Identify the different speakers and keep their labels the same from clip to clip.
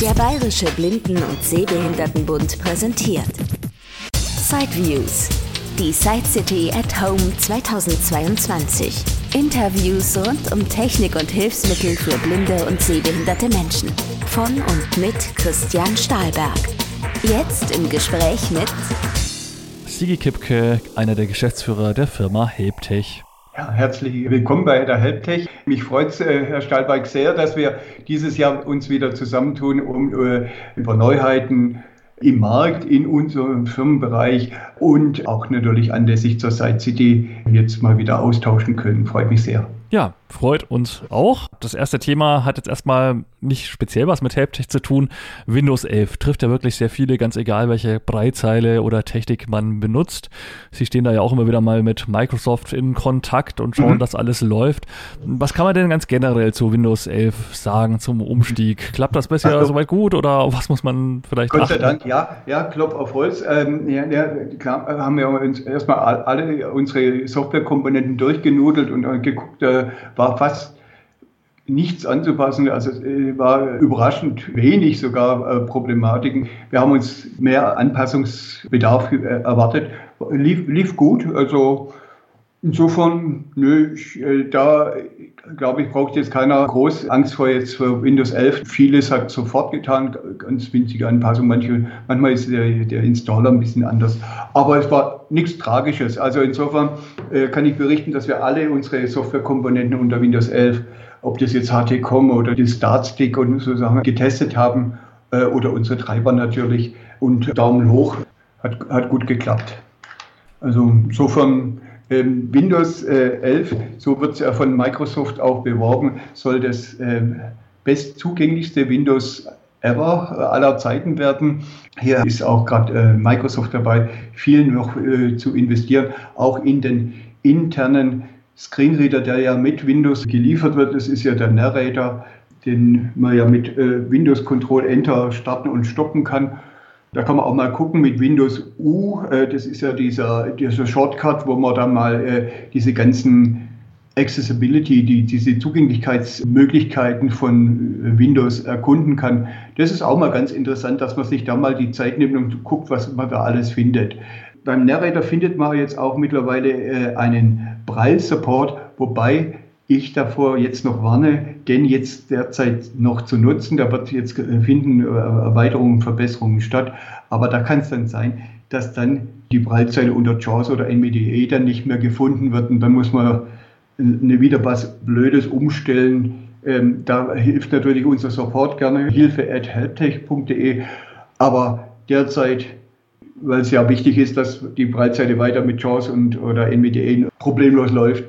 Speaker 1: Der Bayerische Blinden- und Sehbehindertenbund präsentiert Sideviews, die Side City at Home 2022. Interviews rund um Technik und Hilfsmittel für blinde und sehbehinderte Menschen. Von und mit Christian Stahlberg. Jetzt im Gespräch mit
Speaker 2: Sigi Kipke, einer der Geschäftsführer der Firma Helptech.
Speaker 3: Ja, herzlich willkommen bei der Helptech. Mich freut es, äh, Herr Stahlberg, sehr, dass wir dieses Jahr uns wieder zusammentun, um äh, über Neuheiten im Markt, in unserem Firmenbereich und auch natürlich anlässlich zur Site City jetzt mal wieder austauschen können. Freut mich sehr.
Speaker 2: Ja, freut uns auch. Das erste Thema hat jetzt erstmal nicht speziell was mit Helptech zu tun. Windows 11 trifft ja wirklich sehr viele, ganz egal, welche Breitzeile oder Technik man benutzt. Sie stehen da ja auch immer wieder mal mit Microsoft in Kontakt und schauen, mhm. dass alles läuft. Was kann man denn ganz generell zu Windows 11 sagen zum Umstieg? Klappt das bisher also, soweit gut oder was muss man vielleicht
Speaker 3: Gott sei Dank, ja, ja, Klopf auf Holz. Ähm, ja, ja, klar, haben wir uns erstmal alle unsere Softwarekomponenten durchgenudelt und geguckt, äh, war fast nichts anzupassen. Also es äh, war überraschend wenig sogar äh, Problematiken. Wir haben uns mehr Anpassungsbedarf äh, erwartet. Lief, lief gut. Also insofern, nö, ich, da glaube ich, braucht jetzt keiner groß Angst vor jetzt für Windows 11. Vieles hat sofort getan, ganz winzige Anpassungen. Manche, manchmal ist der, der Installer ein bisschen anders. Aber es war nichts Tragisches. Also insofern äh, kann ich berichten, dass wir alle unsere Softwarekomponenten unter Windows 11 ob das jetzt HT.com oder die Startstick und so Sachen getestet haben äh, oder unsere Treiber natürlich. Und Daumen hoch, hat, hat gut geklappt. Also insofern Windows äh, 11, so wird es ja von Microsoft auch beworben, soll das äh, bestzugänglichste Windows ever äh, aller Zeiten werden. Hier ist auch gerade äh, Microsoft dabei, viel noch äh, zu investieren, auch in den internen Screenreader, der ja mit Windows geliefert wird, das ist ja der Narrator, den man ja mit äh, Windows Control Enter starten und stoppen kann. Da kann man auch mal gucken mit Windows U, äh, das ist ja dieser, dieser Shortcut, wo man dann mal äh, diese ganzen Accessibility, die, diese Zugänglichkeitsmöglichkeiten von äh, Windows erkunden kann. Das ist auch mal ganz interessant, dass man sich da mal die Zeit nimmt und guckt, was man da alles findet. Beim Narrator findet man jetzt auch mittlerweile äh, einen Braille-Support, wobei ich davor jetzt noch warne, den jetzt derzeit noch zu nutzen. Da wird jetzt finden äh, Erweiterungen, Verbesserungen statt. Aber da kann es dann sein, dass dann die Braillezeile unter JAWS oder NVDA dann nicht mehr gefunden wird. Und dann muss man eine wieder was Blödes umstellen. Ähm, da hilft natürlich unser Support gerne, hilfe at helptech.de. Aber derzeit weil es ja wichtig ist, dass die Breitseite weiter mit JAWS und oder NVDA problemlos läuft.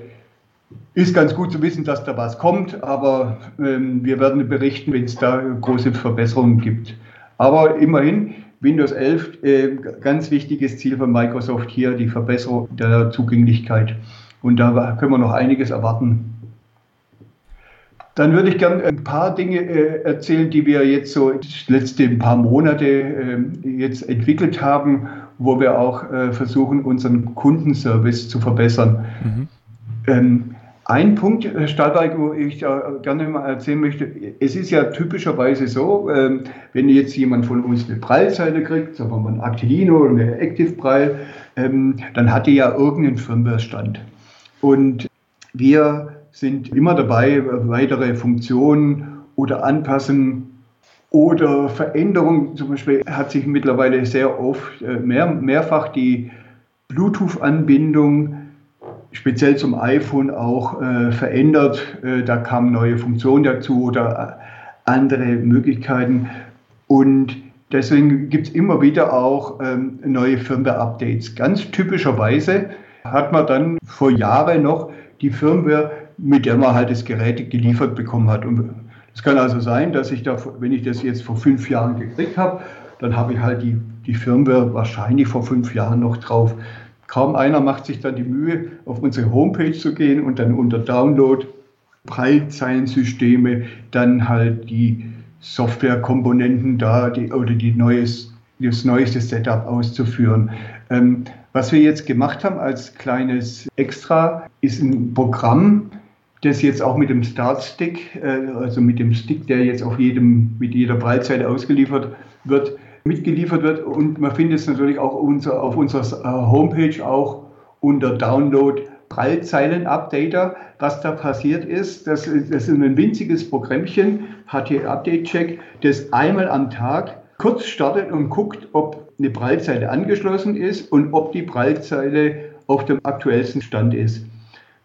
Speaker 3: Ist ganz gut zu wissen, dass da was kommt, aber ähm, wir werden berichten, wenn es da große Verbesserungen gibt. Aber immerhin, Windows 11, äh, ganz wichtiges Ziel von Microsoft hier, die Verbesserung der Zugänglichkeit. Und da können wir noch einiges erwarten. Dann würde ich gerne ein paar Dinge äh, erzählen, die wir jetzt so die letzten paar Monate äh, jetzt entwickelt haben, wo wir auch äh, versuchen, unseren Kundenservice zu verbessern. Mhm. Ähm, ein Punkt, Stahlberg, wo ich gerne mal erzählen möchte, es ist ja typischerweise so, ähm, wenn jetzt jemand von uns eine Prallzeile kriegt, sagen wir mal ein Actilino oder eine Active Prall, ähm, dann hat die ja irgendeinen Firmware-Stand. Und wir sind immer dabei, weitere Funktionen oder Anpassen oder Veränderungen. Zum Beispiel hat sich mittlerweile sehr oft äh, mehr, mehrfach die Bluetooth-Anbindung speziell zum iPhone auch äh, verändert. Äh, da kamen neue Funktionen dazu oder äh, andere Möglichkeiten. Und deswegen gibt es immer wieder auch ähm, neue Firmware-Updates. Ganz typischerweise hat man dann vor Jahren noch die Firmware mit der man halt das Gerät geliefert bekommen hat. Und es kann also sein, dass ich da, wenn ich das jetzt vor fünf Jahren gekriegt habe, dann habe ich halt die, die Firmware wahrscheinlich vor fünf Jahren noch drauf. Kaum einer macht sich dann die Mühe, auf unsere Homepage zu gehen und dann unter Download Prallzeilensysteme dann halt die Softwarekomponenten da die, oder die neues, das neueste Setup auszuführen. Ähm, was wir jetzt gemacht haben als kleines Extra ist ein Programm, das jetzt auch mit dem Start-Stick, äh, also mit dem Stick, der jetzt auf jedem, mit jeder Breitseite ausgeliefert wird, mitgeliefert wird. Und man findet es natürlich auch unser, auf unserer äh, Homepage auch unter Download Prallzeilen-Updater. Was da passiert ist, das, das ist ein winziges Programmchen, HT Update Check, das einmal am Tag kurz startet und guckt, ob eine Prallzeile angeschlossen ist und ob die Prallzeile auf dem aktuellsten Stand ist.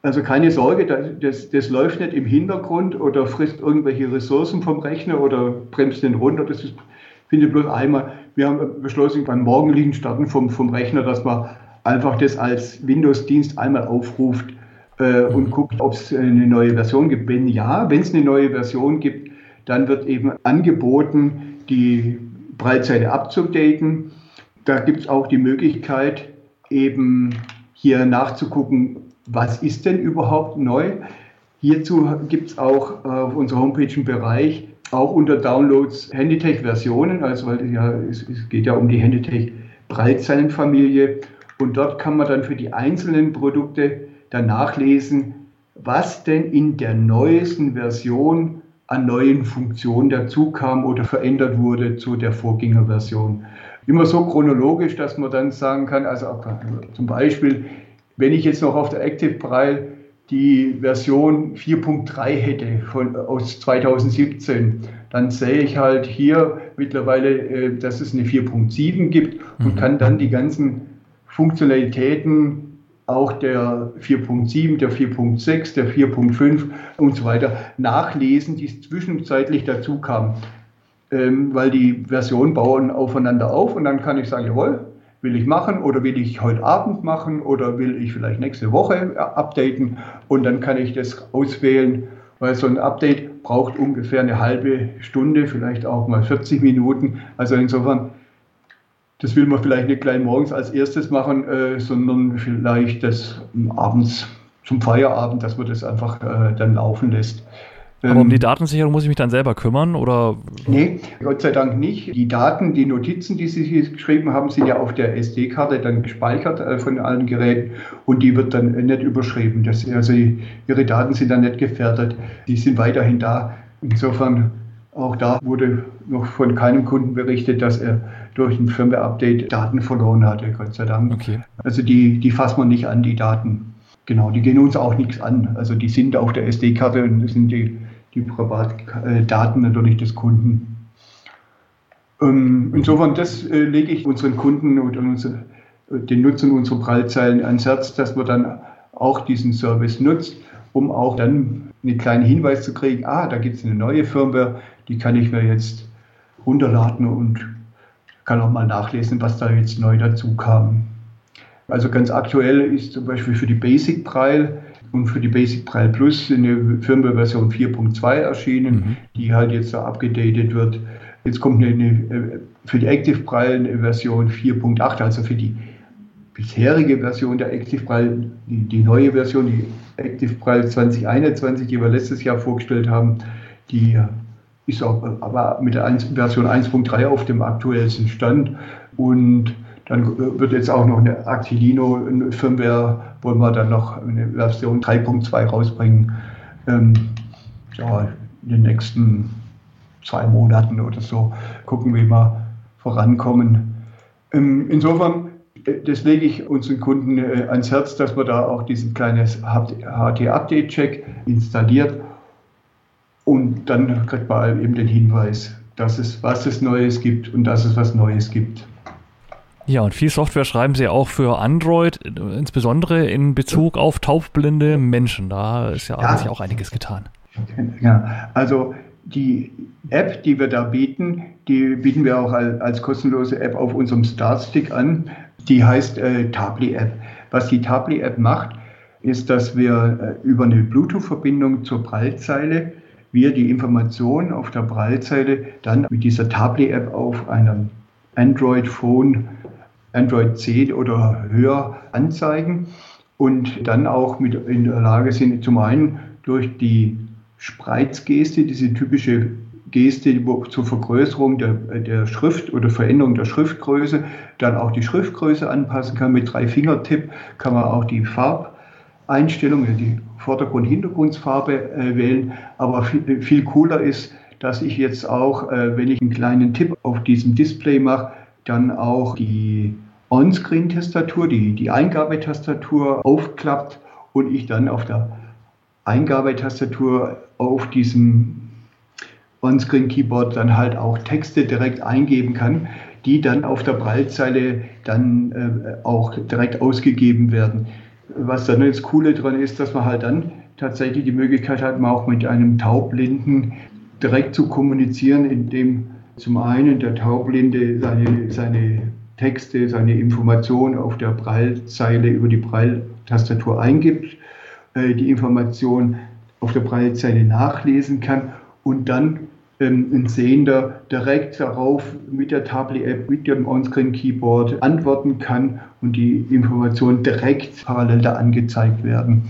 Speaker 3: Also keine Sorge, das, das, läuft nicht im Hintergrund oder frisst irgendwelche Ressourcen vom Rechner oder bremst den runter. Das ist, finde bloß einmal. Wir haben beschlossen, beim morgendlichen Starten vom, vom Rechner, dass man einfach das als Windows-Dienst einmal aufruft äh, und guckt, ob es eine neue Version gibt. Wenn ja, wenn es eine neue Version gibt, dann wird eben angeboten, die Breitseite abzudaten. Da gibt es auch die Möglichkeit, eben hier nachzugucken, was ist denn überhaupt neu? Hierzu gibt es auch äh, auf unserer Homepage einen Bereich, auch unter Downloads Handytech-Versionen, also weil ja, es, es, geht ja um die Handytech Breitzeilenfamilie. Und dort kann man dann für die einzelnen Produkte dann nachlesen, was denn in der neuesten Version an neuen Funktionen dazukam oder verändert wurde zu der Vorgängerversion. Immer so chronologisch, dass man dann sagen kann, also zum Beispiel wenn ich jetzt noch auf der Active Braille die Version 4.3 hätte von, aus 2017, dann sehe ich halt hier mittlerweile, äh, dass es eine 4.7 gibt und mhm. kann dann die ganzen Funktionalitäten auch der 4.7, der 4.6, der 4.5 und so weiter nachlesen, die zwischenzeitlich dazu kamen. Ähm, weil die Versionen bauen aufeinander auf und dann kann ich sagen, jawohl, will ich machen oder will ich heute Abend machen oder will ich vielleicht nächste Woche updaten und dann kann ich das auswählen, weil so ein Update braucht ungefähr eine halbe Stunde, vielleicht auch mal 40 Minuten. Also insofern, das will man vielleicht nicht gleich morgens als erstes machen, äh, sondern vielleicht das abends zum Feierabend, dass man das einfach äh, dann laufen lässt.
Speaker 2: Aber um die ähm, Datensicherung muss ich mich dann selber kümmern oder?
Speaker 3: Nee, Gott sei Dank nicht. Die Daten, die Notizen, die Sie hier geschrieben haben, sind ja auf der SD-Karte dann gespeichert äh, von allen Geräten und die wird dann nicht überschrieben. Das, also Ihre Daten sind dann nicht gefährdet. Die sind weiterhin da. Insofern auch da wurde noch von keinem Kunden berichtet, dass er durch ein Firmware-Update Daten verloren hatte, Gott sei Dank. Okay. Also die, die fasst man nicht an, die Daten. Genau, die gehen uns auch nichts an. Also die sind auf der SD-Karte und sind die die Privatdaten natürlich des Kunden. Ähm, insofern, das äh, lege ich unseren Kunden und den Nutzern unserer Prallzeilen ans Herz, dass man dann auch diesen Service nutzt, um auch dann einen kleinen Hinweis zu kriegen, ah, da gibt es eine neue Firmware, die kann ich mir jetzt runterladen und kann auch mal nachlesen, was da jetzt neu dazu kam. Also ganz aktuell ist zum Beispiel für die Basic Preil und für die Basic Braille Plus eine Firmware-Version 4.2 erschienen, mhm. die halt jetzt da abgedatet wird. Jetzt kommt eine, eine, äh, für die Active Braille eine Version 4.8, also für die bisherige Version der Active Braille, die, die, neue Version, die Active Braille 2021, die wir letztes Jahr vorgestellt haben, die ist auch aber mit der Version 1.3 auf dem aktuellsten Stand und dann wird jetzt auch noch eine Actilino Firmware, wollen wir dann noch eine Version 3.2 rausbringen. Ähm, ja, in den nächsten zwei Monaten oder so gucken, wie wir vorankommen. Ähm, insofern, äh, das lege ich unseren Kunden äh, ans Herz, dass man da auch diesen kleines HT-Update-Check installiert und dann kriegt man eben den Hinweis, dass es was es Neues gibt und dass es was Neues gibt.
Speaker 2: Ja, und viel Software schreiben sie auch für Android, insbesondere in Bezug auf taubblinde Menschen. Da ist ja, ja. auch einiges getan.
Speaker 3: Ja, also die App, die wir da bieten, die bieten wir auch als, kostenlose App auf unserem Startstick an. Die heißt äh, Tabli App. Was die Tabli App macht, ist, dass wir äh, über eine Bluetooth-Verbindung zur Prallzeile wir die Informationen auf der Prallzeile dann mit dieser Tabli App auf einem Android-Phone Android 10 oder höher anzeigen und dann auch mit in der Lage sind, zum einen durch die Spreizgeste, diese typische Geste zur Vergrößerung der, der Schrift oder Veränderung der Schriftgröße, dann auch die Schriftgröße anpassen kann. Mit drei Fingertipp kann man auch die Farb Einstellungen, die Vordergrund-Hintergrundfarbe äh, wählen. Aber viel, viel, cooler ist, dass ich jetzt auch, äh, wenn ich einen kleinen Tipp auf diesem Display mache, dann auch die On-Screen-Tastatur, die, die Eingabetastatur aufklappt und ich dann auf der Eingabetastatur auf diesem On-Screen-Keyboard dann halt auch Texte direkt eingeben kann, die dann auf der Prallzeile dann äh, auch direkt ausgegeben werden. Was dann das Coole dran ist, dass man halt dann tatsächlich die Möglichkeit hat, man auch mit einem Taubblinden direkt zu kommunizieren, indem zum einen der Taubblinde seine, seine Texte, seine Informationen auf der Prallzeile über die Pralltastatur eingibt, äh, die Information auf der Prallzeile nachlesen kann und dann ähm, ein Sehender direkt darauf mit der Tablet-App, mit dem Onscreen-Keyboard antworten kann und die Informationen direkt parallel da angezeigt werden.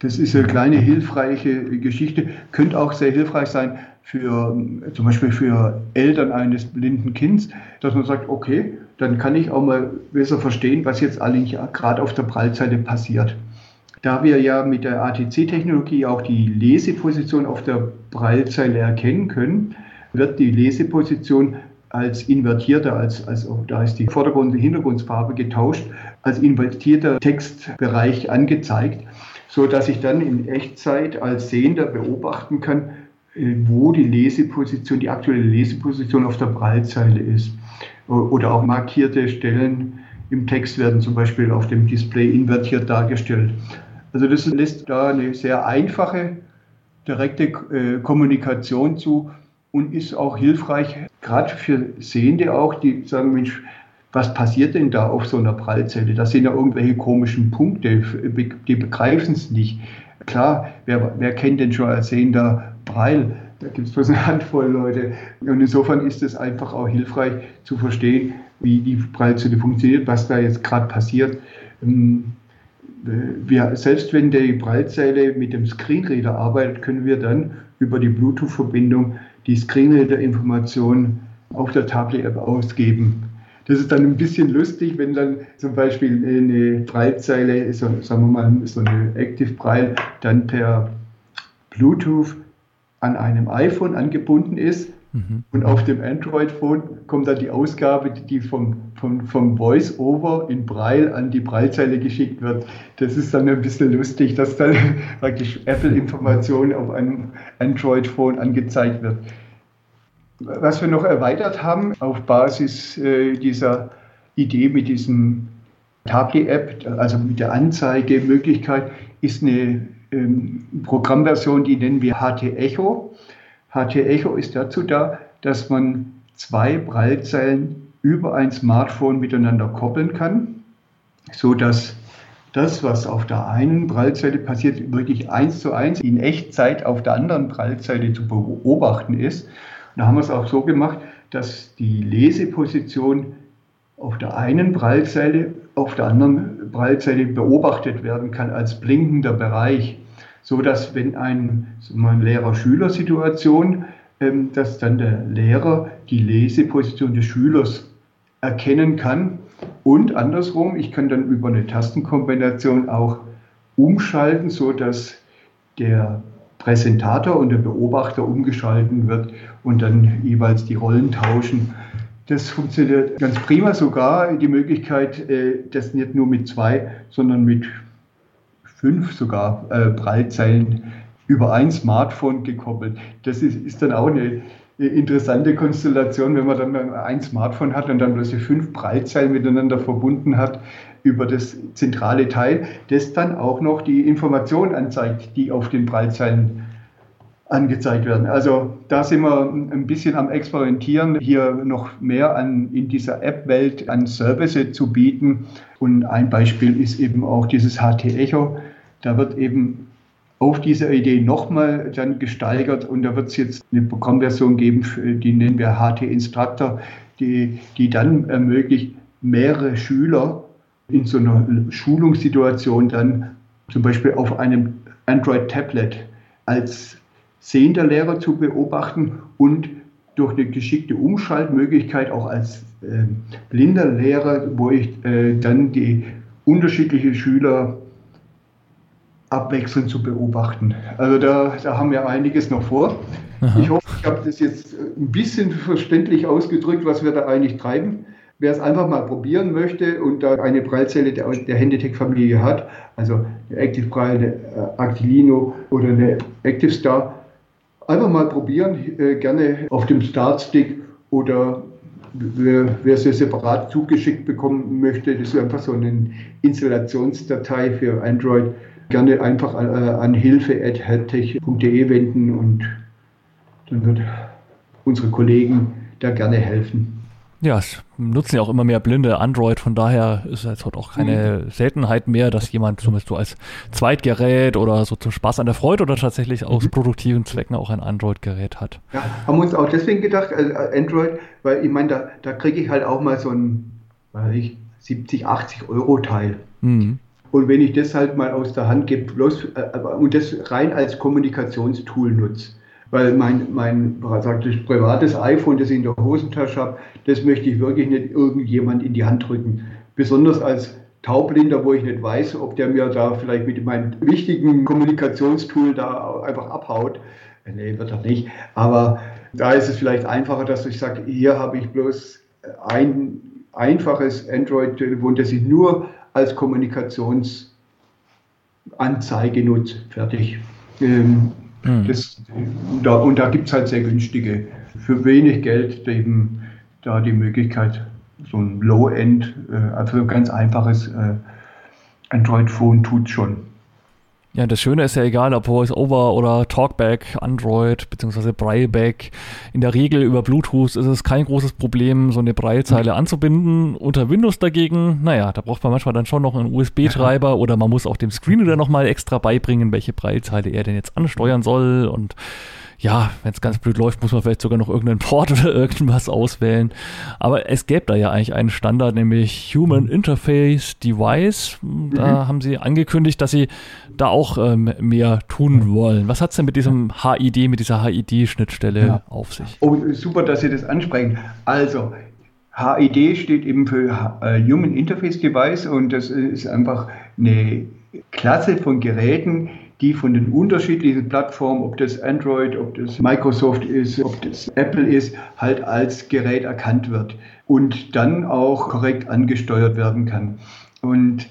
Speaker 3: Das ist eine kleine hilfreiche Geschichte, könnte auch sehr hilfreich sein für zum Beispiel für Eltern eines blinden Kindes, dass man sagt, okay, dann kann ich auch mal besser verstehen, was jetzt eigentlich gerade auf der Prallzeile passiert. Da wir ja mit der ATC-Technologie auch die Leseposition auf der Prallzeile erkennen können, wird die Leseposition als invertierter, als, als da ist die Vordergrund- und Hintergrundfarbe getauscht, als invertierter Textbereich angezeigt, so dass ich dann in Echtzeit als Sehender beobachten kann, äh, wo die Leseposition, die aktuelle Leseposition auf der Prallzeile ist. Oder auch markierte Stellen im Text werden zum Beispiel auf dem Display invertiert dargestellt. Also das lässt da eine sehr einfache, direkte äh, Kommunikation zu und ist auch hilfreich, gerade für Sehende auch, die sagen, Mensch, was passiert denn da auf so einer Prallzelle? Das sind ja irgendwelche komischen Punkte, die begreifen es nicht. Klar, wer, wer kennt denn schon als Sehender Prall? Da gibt es bloß eine Handvoll Leute. Und insofern ist es einfach auch hilfreich zu verstehen, wie die Prallzelle funktioniert, was da jetzt gerade passiert. Ähm, wir, selbst wenn die Prallzeile mit dem Screenreader arbeitet, können wir dann über die Bluetooth-Verbindung die Screenreader-Information auf der Tablet-App ausgeben. Das ist dann ein bisschen lustig, wenn dann zum Beispiel eine Prallzeile, so, sagen wir mal so eine Active Prall, dann per Bluetooth an einem iPhone angebunden ist Mhm. Und auf dem Android-Phone kommt dann die Ausgabe, die vom, vom, vom Voice-Over in Braille an die Braillezeile geschickt wird. Das ist dann ein bisschen lustig, dass dann praktisch Apple-Informationen auf einem Android-Phone angezeigt wird. Was wir noch erweitert haben auf Basis äh, dieser Idee mit diesem Tablet-App, also mit der Anzeigemöglichkeit, ist eine ähm, Programmversion, die nennen wir HT Echo. HT Echo ist dazu da, dass man zwei Prallzellen über ein Smartphone miteinander koppeln kann, so dass das, was auf der einen Prallzelle passiert, wirklich eins zu eins in Echtzeit auf der anderen Prallzelle zu beobachten ist. Da haben wir es auch so gemacht, dass die Leseposition auf der einen Prallzelle auf der anderen Prallzelle beobachtet werden kann als blinkender Bereich. So dass wenn ein, eine Lehrer-Schüler-Situation, ähm, dass dann der Lehrer die Leseposition des Schülers erkennen kann. Und andersrum, ich kann dann über eine Tastenkombination auch umschalten, so dass der Präsentator und der Beobachter umgeschalten wird und dann jeweils die Rollen tauschen. Das funktioniert ganz prima, sogar die Möglichkeit, äh, das nicht nur mit zwei, sondern mit fünf sogar äh, Prallzeilen über ein Smartphone gekoppelt. Das ist, ist dann auch eine interessante Konstellation, wenn man dann ein Smartphone hat und dann plötzlich fünf Prallzeilen miteinander verbunden hat über das zentrale Teil, das dann auch noch die Informationen anzeigt, die auf den Prallzeilen angezeigt werden. Also da sind wir ein bisschen am Experimentieren, hier noch mehr an, in dieser App-Welt an Services zu bieten. Und ein Beispiel ist eben auch dieses HT Echo, da wird eben auf dieser Idee nochmal dann gesteigert und da wird es jetzt eine Programmversion geben, die nennen wir HT Instructor, die, die dann ermöglicht, mehrere Schüler in so einer Schulungssituation dann zum Beispiel auf einem Android-Tablet als sehender Lehrer zu beobachten und durch eine geschickte Umschaltmöglichkeit auch als äh, blinder Lehrer, wo ich äh, dann die unterschiedlichen Schüler abwechselnd zu beobachten. Also da, da haben wir einiges noch vor. Aha. Ich hoffe, ich habe das jetzt ein bisschen verständlich ausgedrückt, was wir da eigentlich treiben. Wer es einfach mal probieren möchte und da eine Prallzelle der, der Handetech-Familie hat, also eine Active Prall, eine äh, Actilino oder eine Active Star, einfach mal probieren, äh, gerne auf dem Startstick oder wer, wer sie separat zugeschickt bekommen möchte, das ist einfach so eine Installationsdatei für Android, gerne einfach an, äh, an hilfe.helptech.de wenden und dann wird unsere Kollegen da gerne helfen.
Speaker 2: Ja, nutzen ja auch immer mehr Blinde Android, von daher ist es halt auch keine mhm. Seltenheit mehr, dass jemand zumindest so als Zweitgerät oder so zum Spaß an der Freude oder tatsächlich aus mhm. produktiven Zwecken auch ein Android-Gerät hat.
Speaker 3: Ja, haben wir uns auch deswegen gedacht, also Android, weil ich meine, da, da kriege ich halt auch mal so ein, weiß ich, 70, 80 Euro Teil. Mhm. Und wenn ich das halt mal aus der Hand gebe, bloß äh, und das rein als Kommunikationstool nutze, weil mein, mein praktisch privates iPhone, das ich in der Hosentasche habe, das möchte ich wirklich nicht irgendjemand in die Hand drücken. Besonders als Taubblinder, wo ich nicht weiß, ob der mir da vielleicht mit meinem wichtigen Kommunikationstool da einfach abhaut. Nee, wird er nicht. Aber da ist es vielleicht einfacher, dass ich sage, hier habe ich bloß ein einfaches Android-Telefon, das ich nur als Kommunikationsanzeige nutze. Fertig. Ähm, Mhm. Das, da, und da gibt es halt sehr günstige, für wenig Geld eben da die Möglichkeit, so ein Low-End, äh, also ein ganz einfaches äh, Android-Phone tut schon.
Speaker 2: Ja, das Schöne ist ja egal, ob VoiceOver oder Talkback, Android bzw. Brailleback. In der Regel über Bluetooth ist es kein großes Problem, so eine Braillezeile mhm. anzubinden. Unter Windows dagegen, naja, da braucht man manchmal dann schon noch einen USB-Treiber ja. oder man muss auch dem Screenreader nochmal extra beibringen, welche Braillezeile er denn jetzt ansteuern soll und ja, wenn es ganz blöd läuft, muss man vielleicht sogar noch irgendeinen Port oder irgendwas auswählen. Aber es gäbe da ja eigentlich einen Standard, nämlich Human Interface Device. Da mhm. haben sie angekündigt, dass sie da auch ähm, mehr tun wollen. Was hat es denn mit diesem HID, mit dieser HID-Schnittstelle ja. auf sich?
Speaker 3: Oh, super, dass Sie das ansprechen. Also, HID steht eben für äh, Human Interface Device und das ist einfach eine Klasse von Geräten, die von den unterschiedlichen Plattformen, ob das Android, ob das Microsoft ist, ob das Apple ist, halt als Gerät erkannt wird und dann auch korrekt angesteuert werden kann. Und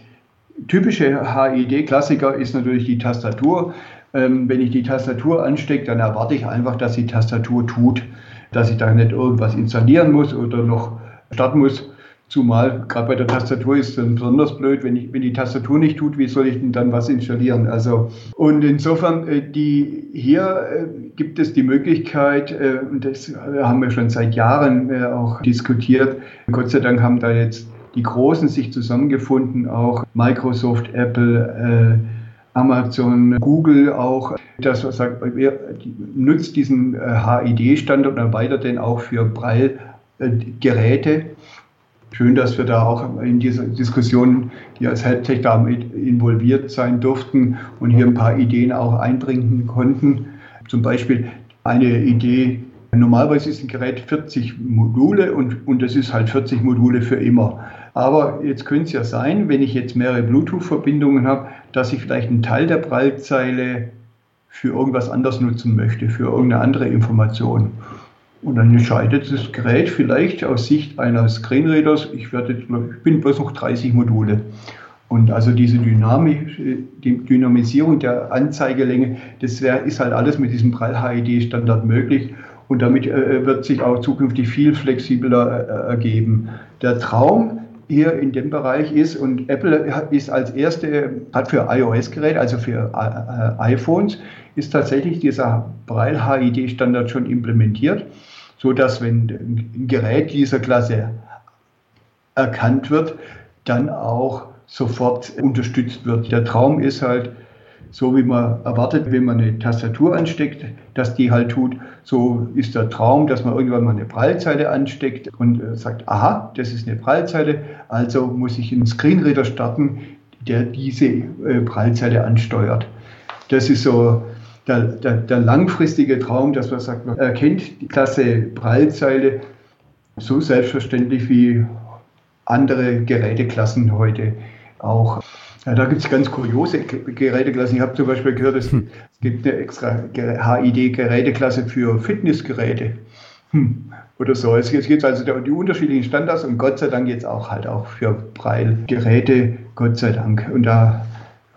Speaker 3: typische HID-Klassiker ist natürlich die Tastatur. Ähm, wenn ich die Tastatur anstecke, dann erwarte ich einfach, dass die Tastatur tut, dass ich da nicht irgendwas installieren muss oder noch starten muss. Zumal gerade bei der Tastatur ist es besonders blöd, wenn, ich, wenn die Tastatur nicht tut, wie soll ich denn dann was installieren? Also, und insofern, äh, die, hier äh, gibt es die Möglichkeit, äh, und das haben wir schon seit Jahren auch diskutiert, Gott sei Dank haben da jetzt die Großen sich zusammengefunden, auch Microsoft, Apple, Amazon, Google auch, das sagt, nutzt diesen HID-Standard und erweitert den auch für Braille-Geräte schön, dass wir da auch in dieser Diskussion, die als Helptech da involviert sein durften und hier ein paar Ideen auch einbringen konnten. Zum Beispiel eine Idee, normalerweise ist ein Gerät 40 Module und, und das ist halt 40 Module für immer. Aber jetzt könnte es ja sein, wenn ich jetzt mehrere Bluetooth-Verbindungen habe, dass ich vielleicht einen Teil der Prallzeile für irgendwas anders nutzen möchte, für irgendeine andere Information. Und dann entscheidet das Gerät vielleicht aus Sicht eines Screenreaders, ich, werde, ich bin bloß noch 30 Module. Und also diese Dynamik, die Dynamisierung der Anzeigelänge, das wär, ist halt alles mit diesem Prall-HID-Standard möglich. Und damit äh, wird sich auch zukünftig viel flexibler äh, ergeben. Der Traum hier in dem Bereich ist, und Apple ist als erste, hat für iOS-Geräte, also für äh, iPhones, ist tatsächlich dieser Braille-HID-Standard schon implementiert so dass wenn ein Gerät dieser Klasse erkannt wird, dann auch sofort unterstützt wird. Der Traum ist halt, so wie man erwartet, wenn man eine Tastatur ansteckt, dass die halt tut. So ist der Traum, dass man irgendwann mal eine Prallzeile ansteckt und äh, sagt, aha, das ist eine Prallzeile, also muss ich einen Screenreader starten, der diese äh, Prallzeile ansteuert. Das ist so der, der, der langfristige Traum, dass man sagt, man erkennt die Klasse Prallzeile so selbstverständlich wie andere Geräteklassen heute auch. Ja, da gibt es ganz kuriose Geräteklassen. Ich habe zum Beispiel gehört, es, hm. gibt eine extra HID-Geräteklasse für Fitnessgeräte. Hm. Oder so. Es gibt also die unterschiedlichen Standards und Gott sei Dank jetzt auch halt auch für Braille-Geräte, Gott sei Dank. Und da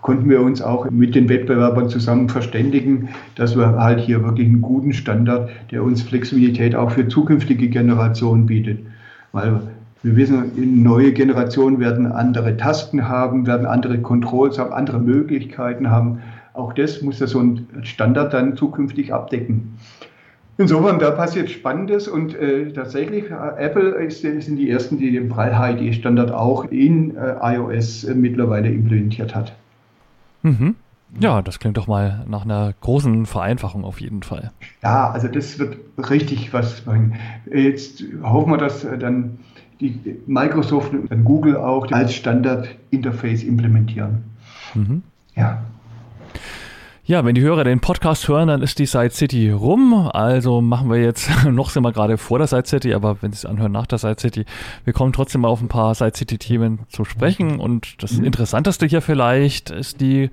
Speaker 3: konnten wir uns auch mit den Wettbewerbern zusammen verständigen, dass wir halt hier wirklich einen guten Standard, der uns Flexibilität auch für zukünftige Generationen bietet. Weil wir wissen, neue Generationen werden andere Tasten haben, werden andere Controls haben, andere Möglichkeiten haben. Auch das muss ja so ein Standard dann zukünftig abdecken. Insofern, da passiert Spannendes und äh, tatsächlich, äh, Apple ist, sind die ersten, die den Braille HID-Standard auch in äh, iOS äh, mittlerweile implementiert hat.
Speaker 2: Mhm. Ja, das klingt doch mal nach einer großen Vereinfachung auf jeden Fall.
Speaker 3: Ja, also das wird richtig was bringen. Jetzt hoffen wir, dass äh, dann die Microsoft und dann Google auch als Standard-Interface implementieren. Mhm.
Speaker 2: Ja. Wenn die Hörer den Podcast hören, dann ist die Side City rum. Also machen wir jetzt, noch sind wir gerade vor der Side City, aber wenn Sie es anhören nach der Side City, wir kommen trotzdem mal auf ein paar Side City Themen zu sprechen. Und das mhm. Interessanteste hier vielleicht ist die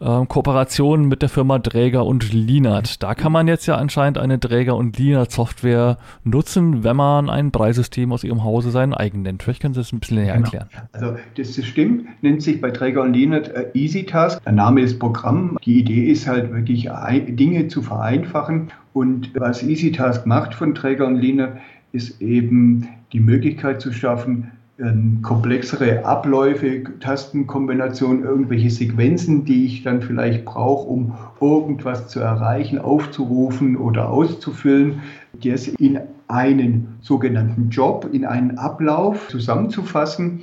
Speaker 2: äh, Kooperation mit der Firma Dräger und Linat. Da kann man jetzt ja anscheinend eine Dräger und Linat Software nutzen, wenn man ein Preissystem aus ihrem Hause sein eigen nennt. Vielleicht können Sie das ein bisschen näher genau. erklären.
Speaker 3: Also das System nennt sich bei Träger und Linat äh, EasyTask. Der Name ist Programm. Die Idee ist halt wirklich Dinge zu vereinfachen. Und was EasyTask macht von Träger und Linat, ist eben die Möglichkeit zu schaffen, ähm, komplexere Abläufe, Tastenkombinationen, irgendwelche Sequenzen, die ich dann vielleicht brauche, um irgendwas zu erreichen, aufzurufen oder auszufüllen, das in einen sogenannten Job, in einen Ablauf zusammenzufassen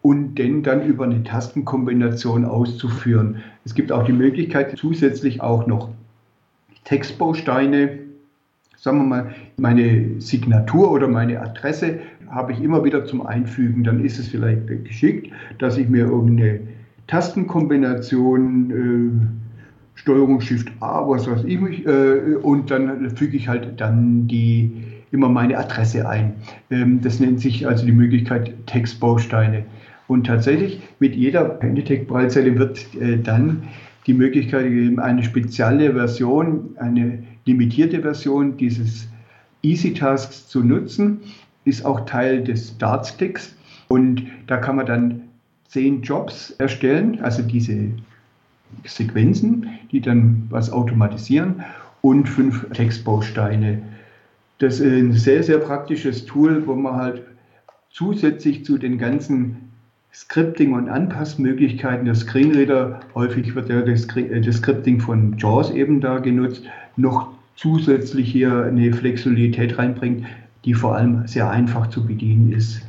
Speaker 3: und den dann über eine Tastenkombination auszuführen. Es gibt auch die Möglichkeit, zusätzlich auch noch Textbausteine, sagen wir mal, meine Signatur oder meine Adresse habe ich immer wieder zum Einfügen. Dann ist es vielleicht geschickt, dass ich mir irgendeine Tastenkombination, äh, Steuerung Shift A, was weiß ich, äh, und dann füge ich halt dann die, immer meine Adresse ein. Ähm, das nennt sich also die Möglichkeit Textbausteine. Und tatsächlich mit jeder Pentatech-Breitzelle wird äh, dann die Möglichkeit gegeben, eine spezielle Version, eine limitierte Version dieses EasyTasks zu nutzen ist auch Teil des Startsticks und da kann man dann zehn Jobs erstellen, also diese Sequenzen, die dann was automatisieren und fünf Textbausteine. Das ist ein sehr, sehr praktisches Tool, wo man halt zusätzlich zu den ganzen Scripting- und Anpassmöglichkeiten der Screenreader, häufig wird ja das, das Scripting von JAWS eben da genutzt, noch zusätzlich hier eine Flexibilität reinbringt, die vor allem sehr einfach zu bedienen ist.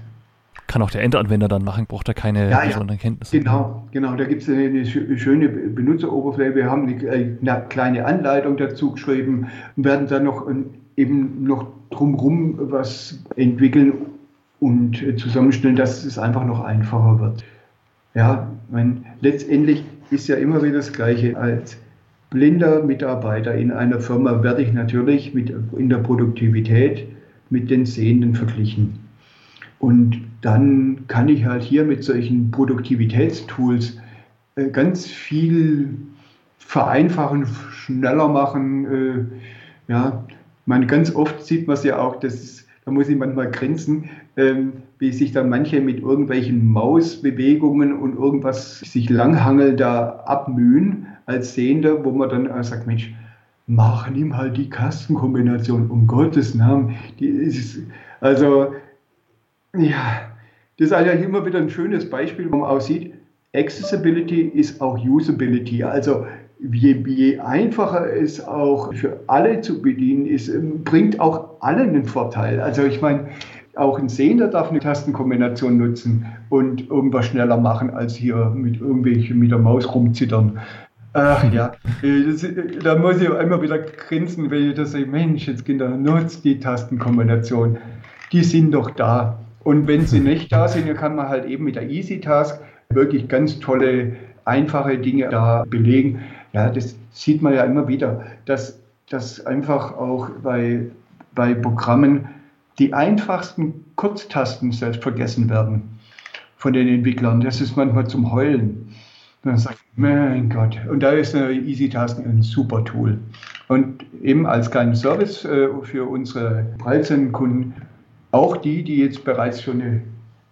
Speaker 2: Kann auch der Endanwender dann machen, braucht er keine
Speaker 3: ja, besonderen ja. Kenntnisse. Genau, genau. Da gibt es eine, eine, schöne Benutzeroberfläche. Wir haben eine, eine, kleine Anleitung dazu geschrieben und werden dann noch eben noch drumherum was entwickeln und zusammenstellen, dass es einfach noch einfacher wird. Ja, mein, letztendlich ist ja immer wieder das Gleiche. Als blinder Mitarbeiter in einer Firma werde ich natürlich mit, in der Produktivität mit den Sehenden verglichen. Und dann kann ich halt hier mit solchen Produktivitätstools äh, ganz viel vereinfachen, schneller machen. Äh, ja, man, ganz oft sieht man es ja auch, dass, da muss ich manchmal grinsen, ähm, wie sich da manche mit irgendwelchen Mausbewegungen und irgendwas sich langhangeln da abmühen als Sehender, wo man dann sagt, Mensch, mach, nimm halt die Kastenkombination, um Gottes Namen. Die ist, also, ja, das ist eigentlich immer wieder ein schönes Beispiel, wo man auch sieht, Accessibility ist auch Usability. Also, je, je einfacher es auch für alle zu bedienen ist, ähm, bringt auch allen einen Vorteil. Also, ich meine, auch ein Sehender darf eine Tastenkombination nutzen und irgendwas schneller machen, als hier mit irgendwelchen mit der Maus rumzittern. Ach ja, das, da muss ich immer wieder grinsen, wenn ich das sage, Mensch, jetzt Kinder, nutzt die Tastenkombination. Die sind doch da. Und wenn sie nicht da sind, dann kann man halt eben mit der Easy Task wirklich ganz tolle, einfache Dinge da belegen. Ja, das sieht man ja immer wieder, dass, dass einfach auch bei, bei Programmen die einfachsten Kurztasten selbst vergessen werden von den Entwicklern. Das ist manchmal zum Heulen. Dann sagt mein Gott. Und da ist eine EasyTask ein super Tool. Und eben als kleinen Service äh, für unsere Preiskunden, auch die, die jetzt bereits schon eine,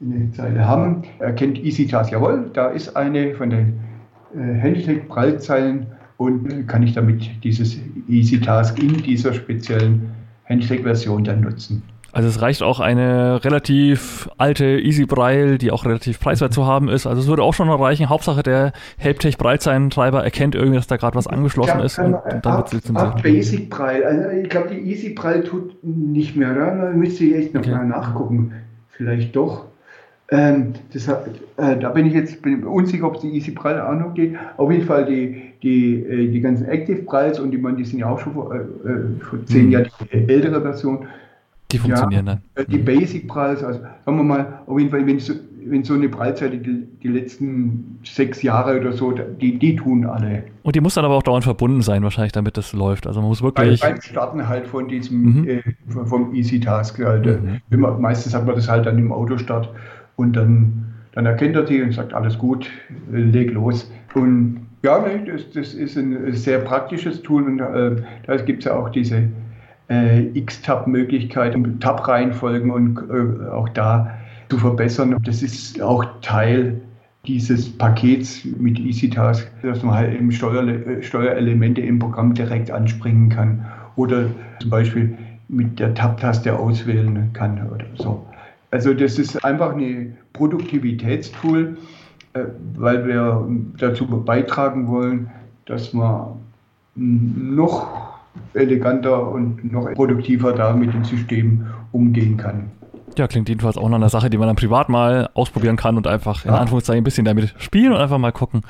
Speaker 3: eine Zeile haben, erkennt EasyTask, jawohl, da ist eine von den äh, Handtech-Prallzeilen und kann ich damit dieses EasyTask in dieser speziellen Handtech-Version dann nutzen.
Speaker 2: Also es reicht auch eine relativ alte Easy Braille, die auch relativ preiswert zu haben ist. Also es würde auch schon reichen. Hauptsache der Helptech Braillezeitentreiber erkennt irgendwie, dass da gerade was angeschlossen
Speaker 3: glaub,
Speaker 2: ist und, dann wird
Speaker 3: es lizenziert. Basic Braille. Also ich glaube, die Easy Braille tut nicht mehr. Da müsste ich echt noch okay. mal nachgucken. Vielleicht doch. Ähm, das, äh, da bin ich jetzt bin unsicher, ob es die Easy Braille auch noch geht. Auf jeden Fall die, die, äh, die ganzen Active Brailles und die, man, die sind ja auch schon vor, äh, äh vor zehn mhm. Jahren die ältere Version.
Speaker 2: Die funktionieren ja,
Speaker 3: dann. Die Basic-Preise, also sagen wir mal, auf jeden Fall, wenn so, wenn so eine Preisseite die, die, letzten sechs Jahre oder so, die, die tun alle.
Speaker 2: Und die muss dann aber auch dauernd verbunden sein, wahrscheinlich, damit das läuft. Also man muss wirklich.
Speaker 3: Beim Starten halt von diesem, mhm. äh, vom Easy Task. Halt. Mhm. Man, meistens hat man das halt dann im Autostart und dann, dann erkennt er die und sagt, alles gut, leg los. Und ja, das, das ist ein sehr praktisches Tool und äh, da gibt es ja auch diese äh, X-Tab-Möglichkeiten, Tab-Reihenfolgen und äh, auch da zu verbessern. Das ist auch Teil dieses Pakets mit EasyTask, dass man halt eben Steuer, äh, Steuerelemente im Programm direkt anspringen kann oder zum Beispiel mit der Tab-Taste auswählen kann oder so. Also das ist einfach ein Produktivitätstool, äh, weil wir dazu beitragen wollen, dass man noch eleganter und noch produktiver da mit dem System umgehen kann.
Speaker 2: Ja, klingt jedenfalls auch nach einer Sache, die man dann privat mal ausprobieren kann und einfach in Anführungszeichen ein bisschen damit spielen und einfach mal gucken,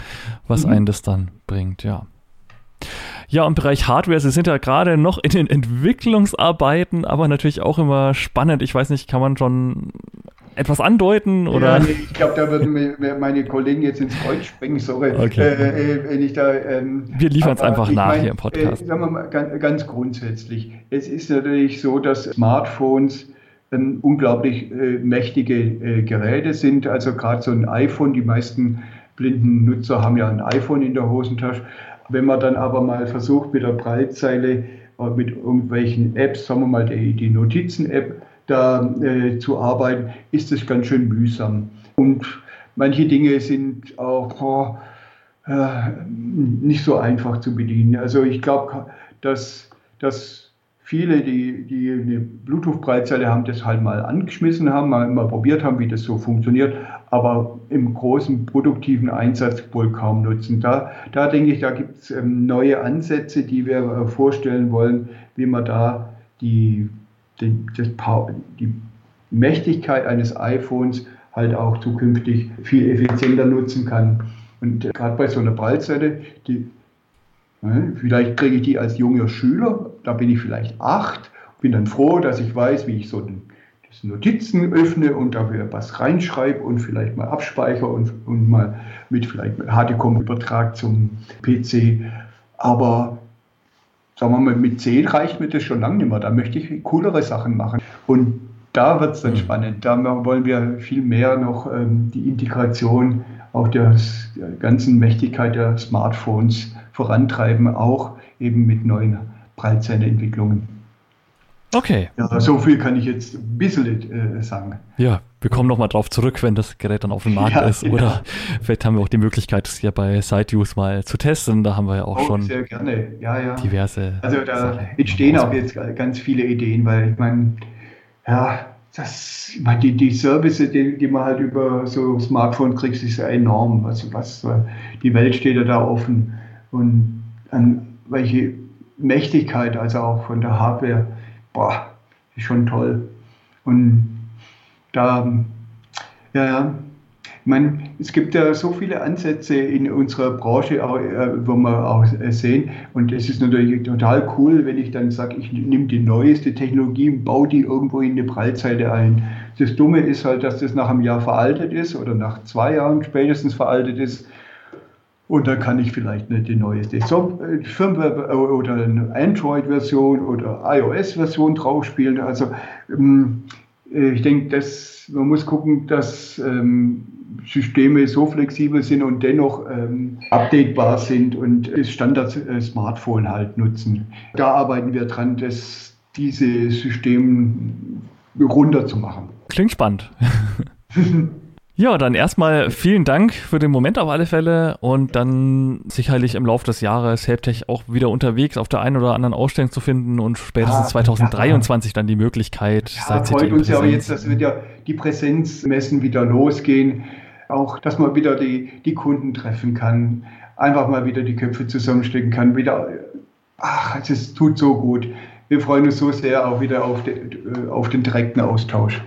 Speaker 2: was mhm. einen das dann bringt, ja. Ja, im Bereich Hardware, Sie sind ja gerade noch in den Entwicklungsarbeiten, aber natürlich auch immer spannend. Ich weiß nicht, kann man schon etwas andeuten? Oder? Ja,
Speaker 3: nee, ich glaube, da würden mir meine Kollegen jetzt ins Kreuz springen, sorry. Okay. Äh, äh, wenn ich da,
Speaker 2: ähm, wir liefern es einfach nach mein, hier im Podcast.
Speaker 3: Äh, sagen wir mal ganz, ganz, grundsätzlich. Es ist natürlich so, dass Smartphones ähm, unglaublich äh, mächtige äh, Geräte sind. Also gerade so ein iPhone, die meisten blinden Nutzer haben ja ein iPhone in der Hosentasche. Wenn man dann aber mal versucht, mit der Breitzeile, äh, mit irgendwelchen Apps, sagen wir mal die, die Notizen-App, da äh, zu arbeiten, ist es ganz schön mühsam. Und manche Dinge sind auch oh, äh, nicht so einfach zu bedienen. Also ich glaube, dass, dass viele, die, die eine Bluetooth-Breitzelle haben, das halt mal angeschmissen haben, mal, mal probiert haben, wie das so funktioniert, aber im großen produktiven Einsatz wohl kaum nutzen. Da, da denke ich, da gibt es ähm, neue Ansätze, die wir äh, vorstellen wollen, wie man da die die, das, die Mächtigkeit eines iPhones halt auch zukünftig viel effizienter nutzen kann. Und äh, gerade bei so einer Ballzelle, die, ne, vielleicht kriege ich die als junger Schüler, da bin ich vielleicht acht, bin dann froh, dass ich weiß, wie ich so den, das Notizen öffne und da wieder was reinschreibe und vielleicht mal abspeichere und, und mal mit vielleicht mit HDCOM-Übertrag zum PC. Aber sagen wir mal, mit 10 reicht mir das schon lange nicht mehr. Da möchte ich coolere Sachen machen. Und da wird es dann mhm. spannend. Da wollen wir viel mehr noch ähm, die Integration auch der, der ganzen Mächtigkeit der Smartphones vorantreiben, auch eben mit neuen Breitzeitentwicklungen.
Speaker 2: Okay.
Speaker 3: Ja, so viel kann ich jetzt ein bisschen äh, sagen.
Speaker 2: Ja, wir kommen nochmal drauf zurück, wenn das Gerät dann auf dem Markt ja, ist. Oder ja. vielleicht haben wir auch die Möglichkeit, es hier bei SiteUse mal zu testen. Da haben wir ja auch oh, schon
Speaker 3: sehr gerne. Ja, ja.
Speaker 2: diverse.
Speaker 3: Also da Sachen entstehen auch jetzt ganz viele Ideen, weil ich meine, ja, das, ich meine, die, die Services, die, die man halt über so Smartphone kriegt, ist ja enorm. Also was, die Welt steht ja da offen. Und an welche Mächtigkeit, also auch von der Hardware, boah, ist schon toll. Und da, ja, ja, ich meine, es gibt ja so viele Ansätze in unserer Branche, äh, wo wir auch äh, sehen. Und es ist natürlich total cool, wenn ich dann sage, ich nehme die neueste Technologie und baue die irgendwo in eine Prallzeile ein. Das Dumme ist halt, dass das nach einem Jahr veraltet ist oder nach zwei Jahren spätestens veraltet ist. Und da kann ich vielleicht nicht die neueste äh, Firmware oder eine Android-Version oder iOS-Version draufspielen. Also ähm, Äh, ich denke, dass man muss gucken, dass ähm, Systeme so flexibel sind und dennoch ähm, updatebar sind und das Standard-Smartphone halt nutzen. Da arbeiten wir dran, dass diese Systeme runterzumachen.
Speaker 2: Klingt spannend. Ja, dann erstmal vielen Dank für den Moment auf alle Fälle und dann sicherlich im Laufe des Jahres Helptech auch wieder unterwegs auf der einen oder anderen Ausstellung zu finden und spätestens ah, 2023 ja. dann die Möglichkeit.
Speaker 3: Ja, freut uns ja auch jetzt, dass wieder die Präsenzmessen wieder losgehen, auch dass man wieder die, die Kunden treffen kann, einfach mal wieder die Köpfe zusammenstecken kann, wieder, ach, es tut so gut. Wir freuen uns so sehr auch wieder auf den, auf den direkten Austausch.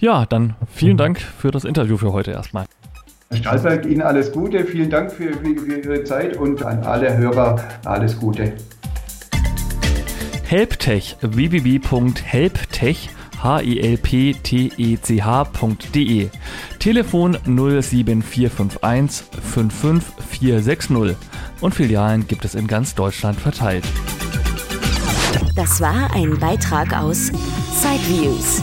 Speaker 2: Ja, dann vielen Dank für das Interview für heute erstmal.
Speaker 3: Herr Stahlberg, Ihnen alles Gute, vielen Dank für, für, Ihre Zeit und an alle Hörer alles Gute.
Speaker 2: Helptech www.helptech h-i-l-p-t-e-c-h.de Telefon 07451 55460 und Filialen gibt es in ganz Deutschland verteilt.
Speaker 1: Das war ein Beitrag aus Sideviews